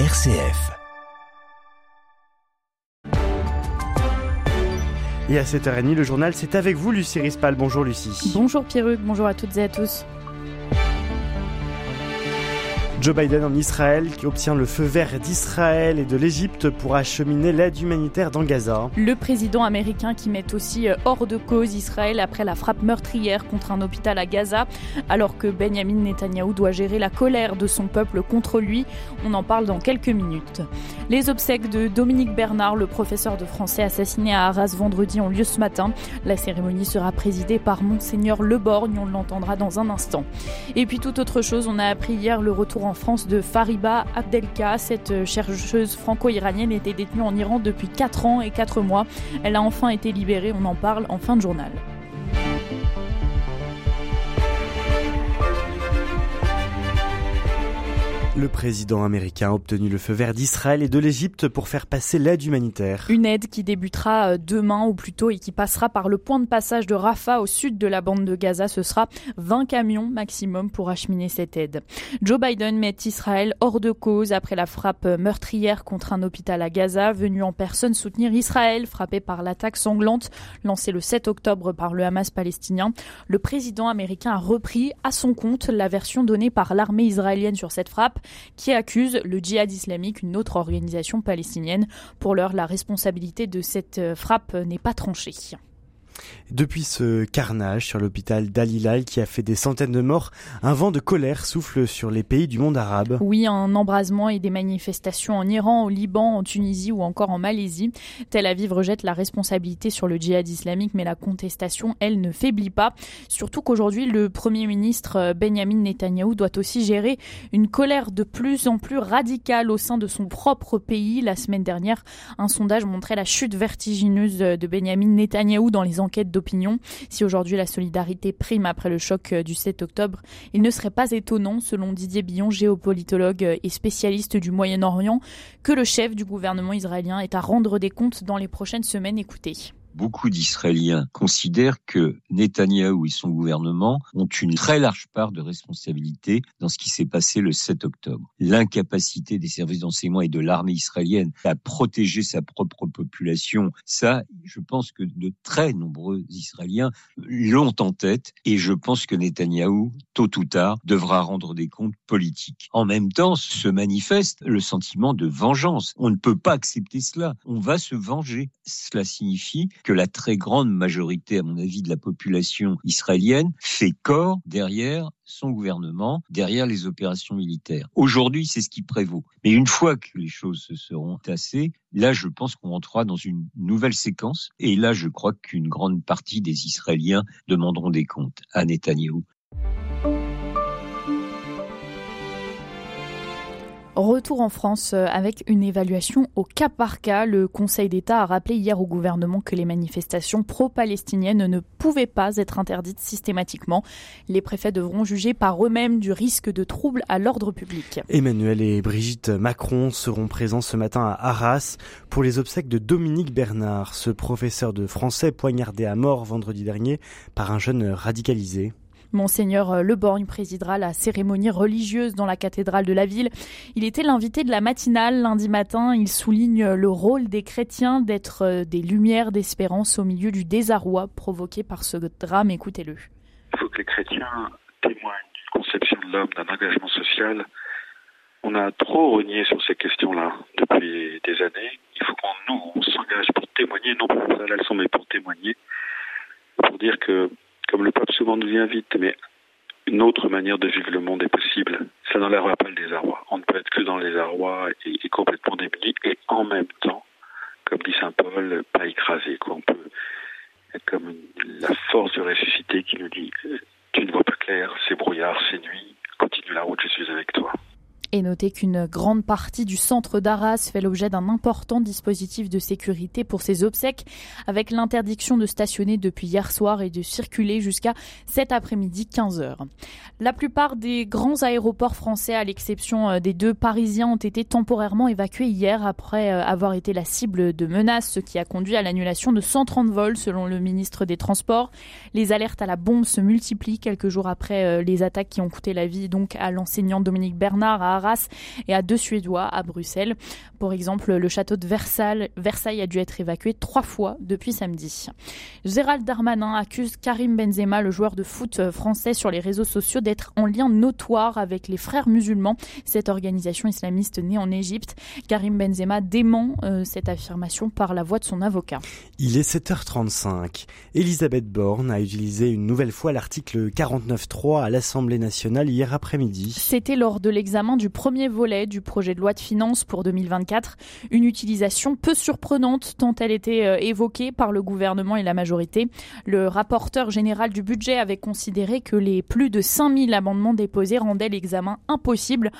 RCF. Et à 7h30, le journal, c'est avec vous, Lucie Rispal. Bonjour, Lucie. Bonjour, Pierruc. Bonjour à toutes et à tous. Joe Biden en Israël qui obtient le feu vert d'Israël et de l'Égypte pour acheminer l'aide humanitaire dans Gaza. Le président américain qui met aussi euh, hors de cause Israël après la frappe meurtrière contre un hôpital à Gaza, alors que Benjamin Netanyahou doit gérer la colère de son peuple contre lui. On en parle dans quelques minutes. Les obsèques de Dominique Bernard, le professeur de français assassiné à Arras vendredi, ont lieu ce matin. La cérémonie sera présidée par Monseigneur Leborgne, on l'entendra dans un instant. Et puis toute autre chose, on a appris hier le retour en France de Fariba Abdelka. Cette chercheuse franco-iranienne était détenue en Iran depuis 4 ans et 4 mois. Elle a enfin été libérée, on en parle en fin de journal. Le président américain a obtenu le feu vert d'Israël et de l'Égypte pour faire passer l'aide humanitaire. Une aide qui débutera euh, demain ou plus tôt et qui passera par le point de passage de Rafah au sud de la bande de Gaza. Ce sera 20 camions maximum pour acheminer cette aide. Joe Biden met Israël hors de cause après la frappe meurtrière contre un hôpital à Gaza, venu en personne soutenir Israël, frappé par l'attaque sanglante lancée le 7 octobre par le Hamas palestinien. Le président américain a repris à son compte la version donnée par l'armée israélienne sur cette frappe qui accuse le djihad islamique, une autre organisation palestinienne. Pour l'heure, la responsabilité de cette euh, frappe n'est pas tranchée. Depuis ce carnage sur l'hôpital d'Al-Hilal qui a fait des centaines de morts, un vent de colère souffle sur les pays du monde arabe. Oui, un embrasement et des manifestations en Iran, au Liban, en Tunisie ou encore en Malaisie. Tel Aviv rejette la responsabilité sur le djihad islamique, mais la contestation, elle, ne faiblit pas. Surtout qu'aujourd'hui, le Premier ministre euh, Benjamin Netanyahou doit aussi gérer une colère de plus en plus radicale au sein de son propre pays. La semaine dernière, un sondage montrait la chute vertigineuse de Benjamin Netanyahou dans les d'opinion. Si aujourd'hui la solidarité prime après le choc euh, du 7 octobre, il ne serait pas étonnant, selon Didier Billon, géopolitologue et spécialiste du Moyen-Orient, que le chef du gouvernement israélien ait à rendre des comptes dans les prochaines semaines. Écoutez beaucoup d'Israéliens considèrent que Netanyahou et son gouvernement ont une très large part de responsabilité dans ce qui s'est passé le 7 octobre. L'incapacité des services d'enseignement et de l'armée israélienne à protéger sa propre population, ça, je pense que de très nombreux Israéliens l'ont en tête et je pense que Netanyahou, tôt ou tard, devra rendre des comptes politiques. En même temps, se manifeste le sentiment de vengeance. On ne peut pas accepter cela. On va se venger. Cela signifie que la très grande majorité, à mon avis, de la population israélienne fait corps derrière son gouvernement, derrière les opérations militaires. Aujourd'hui, c'est ce qui prévaut. Mais une fois que les choses se seront tassées, là, je pense qu'on entrera dans une nouvelle séquence. Et là, je crois qu'une grande partie des Israéliens demanderont des comptes à Netanyahou. Retour en France euh, avec une évaluation au cas par cas. Le Conseil d'État a rappelé hier au gouvernement que les manifestations pro-palestiniennes ne pouvaient pas être interdites systématiquement. Les préfets devront juger par eux-mêmes du risque de troubles à l'ordre public. Emmanuel et Brigitte Macron seront présents ce matin à Arras pour les obsèques de Dominique Bernard, ce professeur de français poignardé à mort vendredi dernier par un jeune radicalisé. Monseigneur euh, Leborgne présidera la cérémonie religieuse dans la cathédrale de la ville. Il était l'invité de la matinale lundi matin. Il souligne le rôle des chrétiens d'être euh, des lumières d'espérance au milieu du désarroi provoqué par ce drame. Écoutez-le. Il faut que les chrétiens témoignent d'une conception de l'homme, d'un engagement social. On a trop renié sur ces questions-là depuis des années. Il faut qu'on nous s'engage pour témoigner, non pour faire la leçon, mais pour témoigner, pour dire que comme le pape souvent nous invite, mais une autre manière de vivre le monde est possible. Ça n'enlèvera pas le désarroi. On ne peut être que dans le désarroi et, complètement démuni et en même temps, comme dit saint Paul, pas écrasé. Quoi. On peut être comme la force du ressuscité qui nous dit tu ne vois pas clair, c'est brouillard, c'est nuit, continue la route, je suis avec toi. Et notez qu'une grande partie du centre d'Arras fait l'objet d'un important dispositif de sécurité pour ses obsèques, avec l'interdiction de stationner depuis hier soir et de circuler jusqu'à cet après-midi 15h. La plupart des grands aéroports français, à l'exception euh, des deux parisiens, ont été temporairement évacués hier après euh, avoir été la cible de menaces, ce qui a conduit à l'annulation de 130 vols selon le ministre des Transports. Les alertes à la bombe se multiplient quelques jours après euh, les attaques qui ont coûté la vie donc à l'enseignant Dominique Bernard à et à deux Suédois à Bruxelles. Pour exemple, le château de Versailles, Versailles a dû être évacué trois fois depuis samedi. Gérald Darmanin accuse Karim Benzema, le joueur de foot français, sur les réseaux sociaux d'être en lien notoire avec les frères musulmans, cette organisation islamiste née en Égypte. Karim Benzema dément euh, cette affirmation par la voix de son avocat. Il est 7h35. Elisabeth Borne a utilisé une nouvelle fois l'article 49.3 à l'Assemblée nationale hier après-midi. C'était lors de l'examen du premier volet du projet de loi de finances pour 2024. Une utilisation peu surprenante tant elle était euh, évoquée par le gouvernement et la majorité. Le rapporteur général du budget avait considéré que les plus de 5000 amendements déposés rendaient l'examen impossible.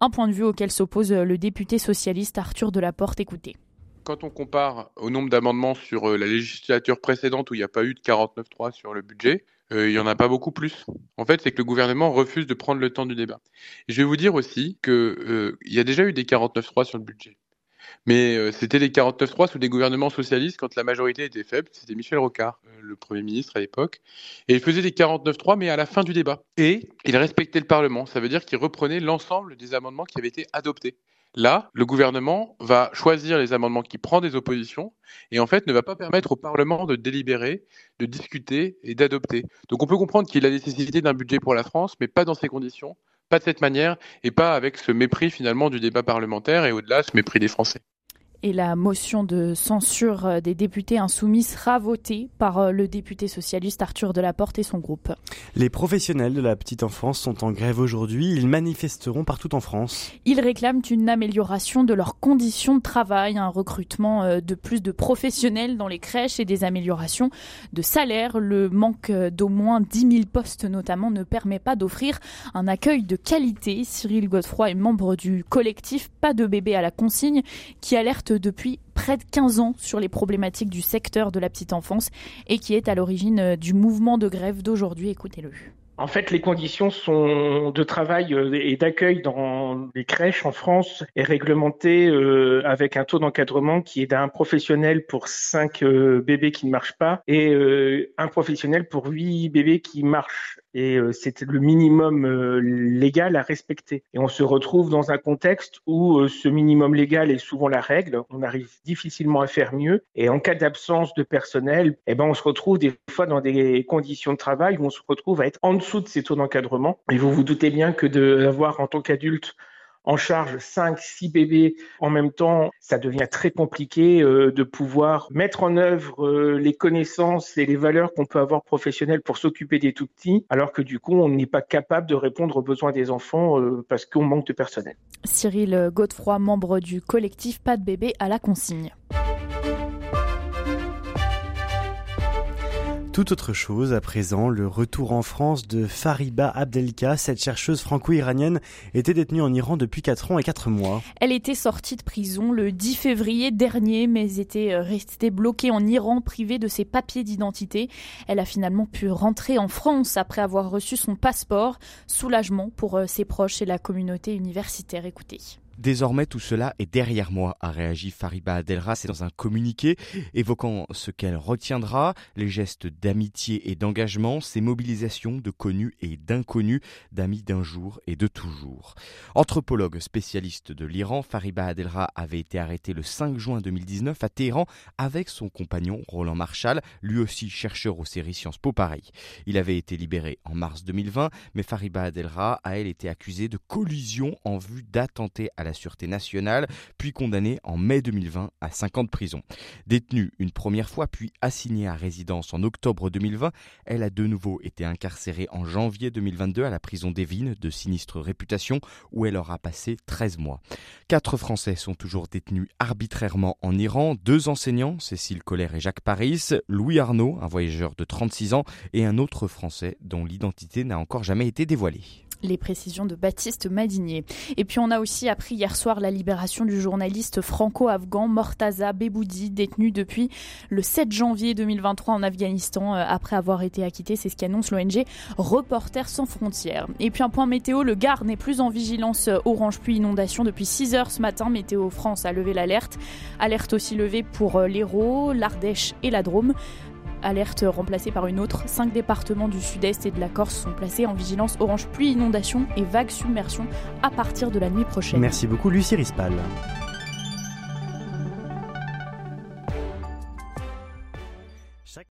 Un point de vue auquel s'oppose le député socialiste Arthur Delaporte. Écoutez quand on compare au nombre d'amendements sur euh, la législature précédente où il n'y a pas eu de 49.3 sur le budget, euh, il n'y en a pas beaucoup plus. En fait, c'est que le gouvernement refuse de prendre le temps du débat. Je vais vous dire aussi qu'il euh, y a déjà eu des 49.3 sur le budget. Mais c'était des 49.3 sous des gouvernements socialistes quand la majorité était faible. C'était Michel Rocard, le Premier ministre à l'époque. Et il faisait des 49.3, mais à la fin du débat. Et il respectait le Parlement. Ça veut dire qu'il reprenait l'ensemble des amendements qui avaient été adoptés. Là, le gouvernement va choisir les amendements qui prend des oppositions et en fait ne va pas permettre au Parlement de délibérer, de discuter et d'adopter. Donc on peut comprendre qu'il a la nécessité d'un budget pour la France, mais pas dans ces conditions, pas de cette manière et pas avec ce mépris finalement du débat parlementaire et au-delà ce mépris des Français et la motion de censure euh, des députés insoumis sera votée par euh, le député socialiste Arthur Delaporte et son groupe. Les professionnels de la petite enfance sont en grève aujourd'hui. Ils manifesteront partout en France. Ils réclament une amélioration de leurs conditions de travail, un recrutement euh, de plus de professionnels dans les crèches et des améliorations de salaire. Le manque d'au moins 10 000 postes notamment ne permet pas d'offrir un accueil de qualité. Cyril Godefroy est membre du collectif Pas de bébé à la consigne qui alerte depuis près de 15 ans sur les problématiques du secteur de la petite enfance et qui est à l'origine euh, du mouvement de grève d'aujourd'hui. Écoutez-le. En fait, les conditions de travail euh, et d'accueil dans les crèches en France est réglementée euh, avec un taux d'encadrement qui est d'un professionnel pour 5 bébés qui ne marchent pas et un professionnel pour 8 bébés qui marchent et euh, c'est le minimum euh, légal à respecter. Et on se retrouve dans un contexte où euh, ce minimum légal est souvent la règle, on arrive difficilement à faire mieux, et en cas d'absence de personnel, eh ben on se retrouve des fois dans des conditions de travail où on se retrouve à être en dessous de ces taux d'encadrement. Et vous vous doutez bien que d'avoir en tant qu'adulte en charge 5, 6 bébés en même temps, ça devient très compliqué euh, de pouvoir mettre en œuvre euh, les connaissances et les valeurs qu'on peut avoir professionnelles pour s'occuper des tout petits, alors que du coup, on n'est pas capable de répondre aux besoins des enfants euh, parce qu'on manque de personnel. Cyril Godefroy, membre du collectif Pas de bébé à la consigne. Tout autre chose à présent, le retour en France de Fariba Abdelka, cette chercheuse franco-iranienne était détenue en Iran depuis 4 ans et 4 mois. Elle était sortie de prison le 10 février dernier, mais était euh, restée bloquée en Iran, privée de ses papiers d'identité. Elle a finalement pu rentrer en France après avoir reçu son passeport. Soulagement pour euh, ses proches et la communauté universitaire. Écoutez. Désormais, tout cela est derrière moi, a réagi Fariba Adelra. C'est dans un communiqué évoquant ce qu'elle retiendra, les gestes d'amitié et d'engagement, ses mobilisations de connus et d'inconnus, d'amis d'un jour et de toujours. Anthropologue spécialiste de l'Iran, Fariba Adelra avait été arrêté le 5 juin 2019 à Téhéran avec son compagnon Roland Marshall, lui aussi chercheur aux séries Sciences Po Paris. Il avait été libéré en mars 2020, mais Fariba Adelra a elle été accusée de collusion en vue d'attenter à la la Sûreté nationale, puis condamnée en mai 2020 à 5 ans de prison. Détenue une première fois, puis assignée à résidence en octobre 2020, elle a de nouveau été incarcérée en janvier 2022 à la prison d'Evin de sinistre réputation, où elle aura passé 13 mois. Quatre Français sont toujours détenus arbitrairement en Iran, deux enseignants, Cécile Colère et Jacques Paris, Louis Arnaud, un voyageur de 36 ans, et un autre Français dont l'identité n'a encore jamais été dévoilée les précisions de Baptiste Madinier. Et puis on a aussi appris hier soir la libération du journaliste franco-afghan Mortaza Beboudi, détenu depuis le 7 janvier 2023 en Afghanistan euh, après avoir été acquitté. C'est ce qu'annonce l'ONG Reporters sans frontières. Et puis un point météo, le Gard n'est plus en vigilance euh, orange pluie inondation depuis 6 heures ce matin. Météo France a levé l'alerte. Alerte aussi levée pour euh, l'Hérault, l'Ardèche et la Drôme. Alerte remplacée par une autre. Cinq départements du sud-est et de la Corse sont placés en vigilance orange pluie, inondation et vague submersion à partir de la nuit prochaine. Merci beaucoup Lucie Rispal.